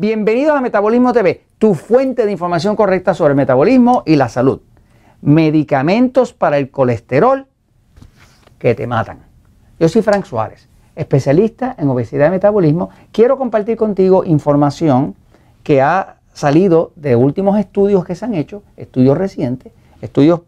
Bienvenidos a Metabolismo TV, tu fuente de información correcta sobre el metabolismo y la salud. Medicamentos para el colesterol que te matan. Yo soy Frank Suárez, especialista en obesidad y metabolismo. Quiero compartir contigo información que ha salido de últimos estudios que se han hecho, estudios recientes, estudios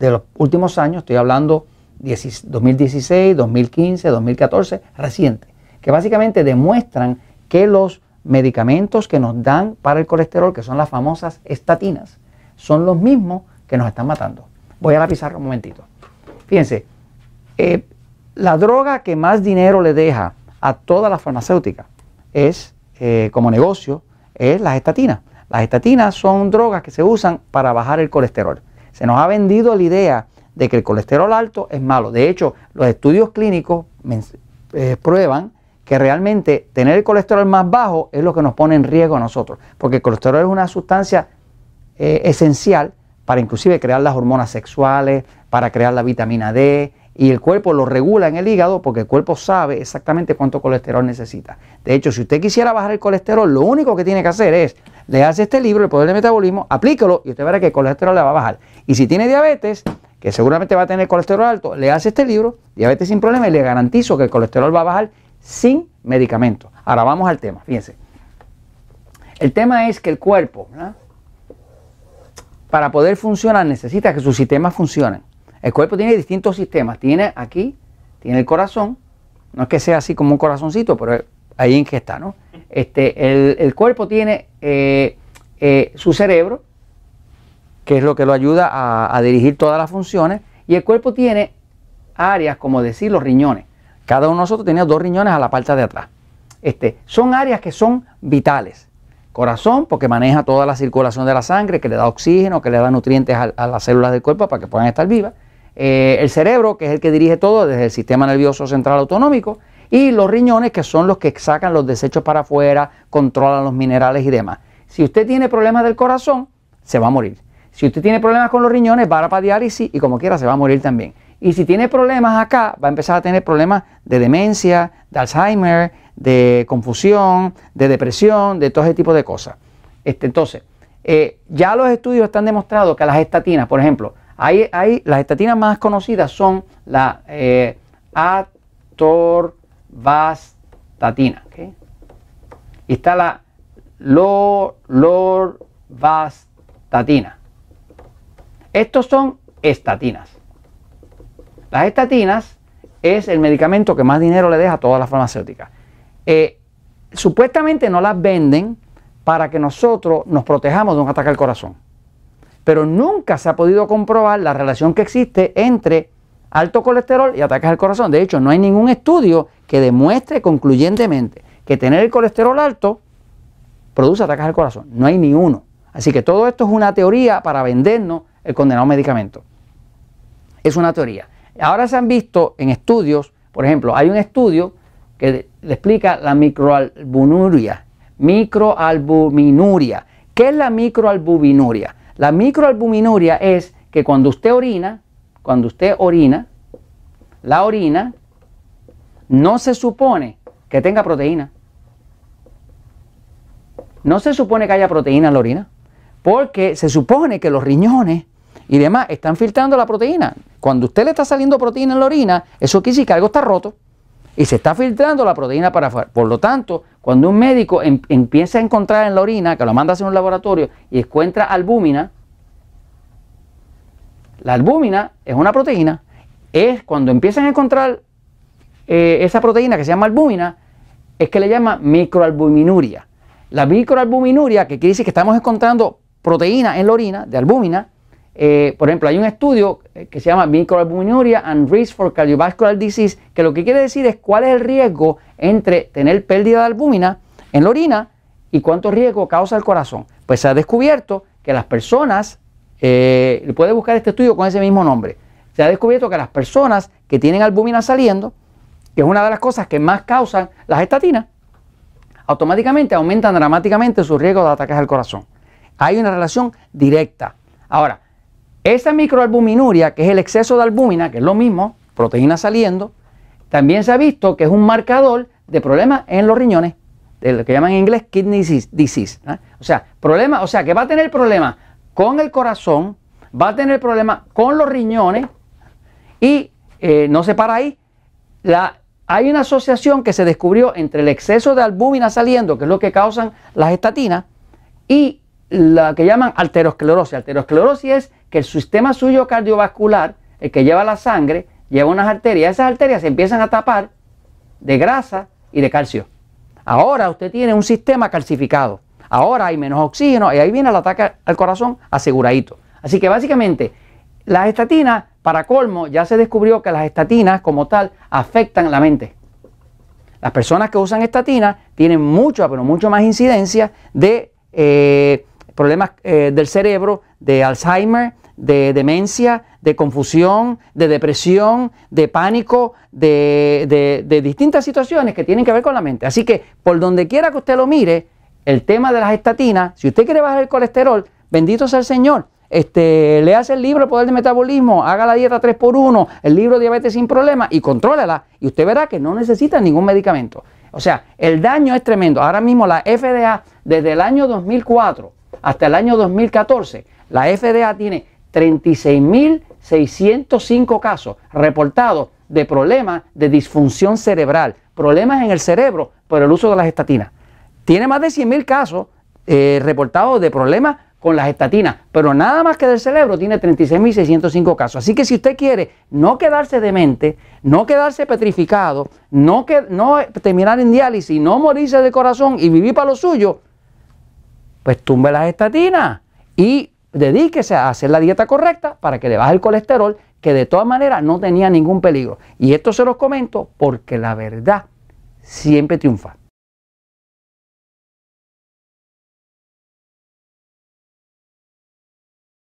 de los últimos años, estoy hablando 2016, 2015, 2014, recientes, que básicamente demuestran que los medicamentos que nos dan para el colesterol, que son las famosas estatinas, son los mismos que nos están matando. Voy a la pizarra un momentito. Fíjense, eh, la droga que más dinero le deja a todas las farmacéuticas es, eh, como negocio, es las estatinas. Las estatinas son drogas que se usan para bajar el colesterol. Se nos ha vendido la idea de que el colesterol alto es malo. De hecho, los estudios clínicos eh, prueban que realmente tener el colesterol más bajo es lo que nos pone en riesgo a nosotros, porque el colesterol es una sustancia eh, esencial para inclusive crear las hormonas sexuales, para crear la vitamina D, y el cuerpo lo regula en el hígado porque el cuerpo sabe exactamente cuánto colesterol necesita. De hecho, si usted quisiera bajar el colesterol, lo único que tiene que hacer es leerse este libro, El Poder del Metabolismo, aplíquelo y usted verá que el colesterol le va a bajar. Y si tiene diabetes, que seguramente va a tener colesterol alto, le hace este libro, Diabetes sin problema, y le garantizo que el colesterol va a bajar sin medicamento. Ahora vamos al tema, fíjense. El tema es que el cuerpo, para poder funcionar, necesita que sus sistemas funcionen. El cuerpo tiene distintos sistemas. Tiene aquí, tiene el corazón. No es que sea así como un corazoncito, pero ahí en que está, ¿no? Este, el, cuerpo tiene eh, eh, su cerebro, que es lo que lo ayuda a dirigir todas las funciones. Y el cuerpo tiene áreas, como decir, los riñones. Cada uno de nosotros tenía dos riñones a la parte de atrás. Este, son áreas que son vitales. Corazón, porque maneja toda la circulación de la sangre, que le da oxígeno, que le da nutrientes a, las células del cuerpo para que puedan estar vivas. Eh, el cerebro, que es el que dirige todo desde el sistema nervioso central autonómico. Y los riñones, que son los que sacan los desechos para afuera, controlan los minerales y demás. Si usted tiene problemas del corazón, se va a morir. Si usted tiene problemas con los riñones, va a para diálisis y como quiera se va a morir también. Y si tiene problemas acá, va a empezar a tener problemas de demencia, de Alzheimer, de confusión, de depresión, de todo ese tipo de cosas. Este, entonces, eh, ya los estudios están demostrado que las estatinas, por ejemplo, las estatinas más conocidas son la eh, atorvastatina. Y está la lorvastatina. Estos son estatinas. Las estatinas es el medicamento que más dinero le deja a todas las farmacéuticas. Eh, supuestamente no las venden para que nosotros nos protejamos de un ataque al corazón. Pero nunca se ha podido comprobar la relación que existe entre alto colesterol y ataques al corazón. De hecho, no hay ningún estudio que demuestre concluyentemente que tener el colesterol alto produce ataques al corazón. No hay ni uno. Así que todo esto es una teoría para vendernos el condenado medicamento. Es una teoría. Ahora se han visto en estudios, por ejemplo, hay un estudio que le explica la microalbuminuria. Microalbuminuria. ¿Qué es la microalbuminuria? La microalbuminuria es que cuando usted orina, cuando usted orina, la orina no se supone que tenga proteína. No se supone que haya proteína en la orina, porque se supone que los riñones y demás están filtrando la proteína. Cuando usted le está saliendo proteína en la orina, eso quiere decir que algo está roto y se está filtrando la proteína para afuera. Por lo tanto, cuando un médico em, empieza a encontrar en la orina, que lo manda a hacer un laboratorio y encuentra albúmina, la albúmina es una proteína, es cuando empiezan a encontrar eh, esa proteína que se llama albúmina, es que le llama microalbuminuria. La microalbuminuria, que quiere decir que estamos encontrando proteína en la orina de albúmina, eh, por ejemplo, hay un estudio eh, que se llama Microalbuminuria and Risk for Cardiovascular Disease, que lo que quiere decir es cuál es el riesgo entre tener pérdida de albúmina en la orina y cuánto riesgo causa el corazón. Pues se ha descubierto que las personas, eh, puede buscar este estudio con ese mismo nombre, se ha descubierto que las personas que tienen albúmina saliendo, que es una de las cosas que más causan las estatinas, automáticamente aumentan dramáticamente su riesgo de ataques al corazón. Hay una relación directa. Ahora, esa microalbuminuria, que es el exceso de albúmina, que es lo mismo, proteína saliendo, también se ha visto que es un marcador de problemas en los riñones. de lo que llaman en inglés kidney disease. O sea, problema, o sea, que va a tener problemas con el corazón, va a tener problemas con los riñones y eh, no se para ahí. Hay una asociación que se descubrió entre el exceso de albúmina saliendo, que es lo que causan las estatinas, y la que llaman arteriosclerosis. Arteriosclerosis es que el sistema suyo cardiovascular, el que lleva la sangre, lleva unas arterias. Esas arterias se empiezan a tapar de grasa y de calcio. Ahora usted tiene un sistema calcificado. Ahora hay menos oxígeno y ahí viene el ataque al corazón aseguradito. Así que básicamente las estatinas, para colmo, ya se descubrió que las estatinas como tal afectan la mente. Las personas que usan estatinas tienen mucho, pero mucho más incidencia de eh, problemas eh, del cerebro, de Alzheimer, de demencia, de confusión, de depresión, de pánico, de, distintas situaciones que tienen que ver con la mente. Así que por donde quiera que usted lo mire, el tema de las estatinas, si usted quiere bajar el colesterol, bendito sea el Señor. Este, hace el libro El Poder del Metabolismo, haga la dieta 3x1, el libro Diabetes sin Problemas y contrólela. Y usted verá que no necesita ningún medicamento. O sea, el daño es tremendo. Ahora mismo la FDA, desde el año 2004 hasta el año 2014, la FDA tiene 36.605 casos reportados de problemas de disfunción cerebral, problemas en el cerebro por el uso de las estatinas. Tiene más de 100.000 casos eh, reportados de problemas con las estatinas, pero nada más que del cerebro tiene 36.605 casos. Así que si usted quiere no quedarse demente, no quedarse petrificado, no, que, no terminar en diálisis, no morirse de corazón y vivir para lo suyo, pues tumbe las estatinas y dedíquese a hacer la dieta correcta para que le baje el colesterol, que de todas maneras no tenía ningún peligro. Y esto se los comento porque la verdad siempre triunfa.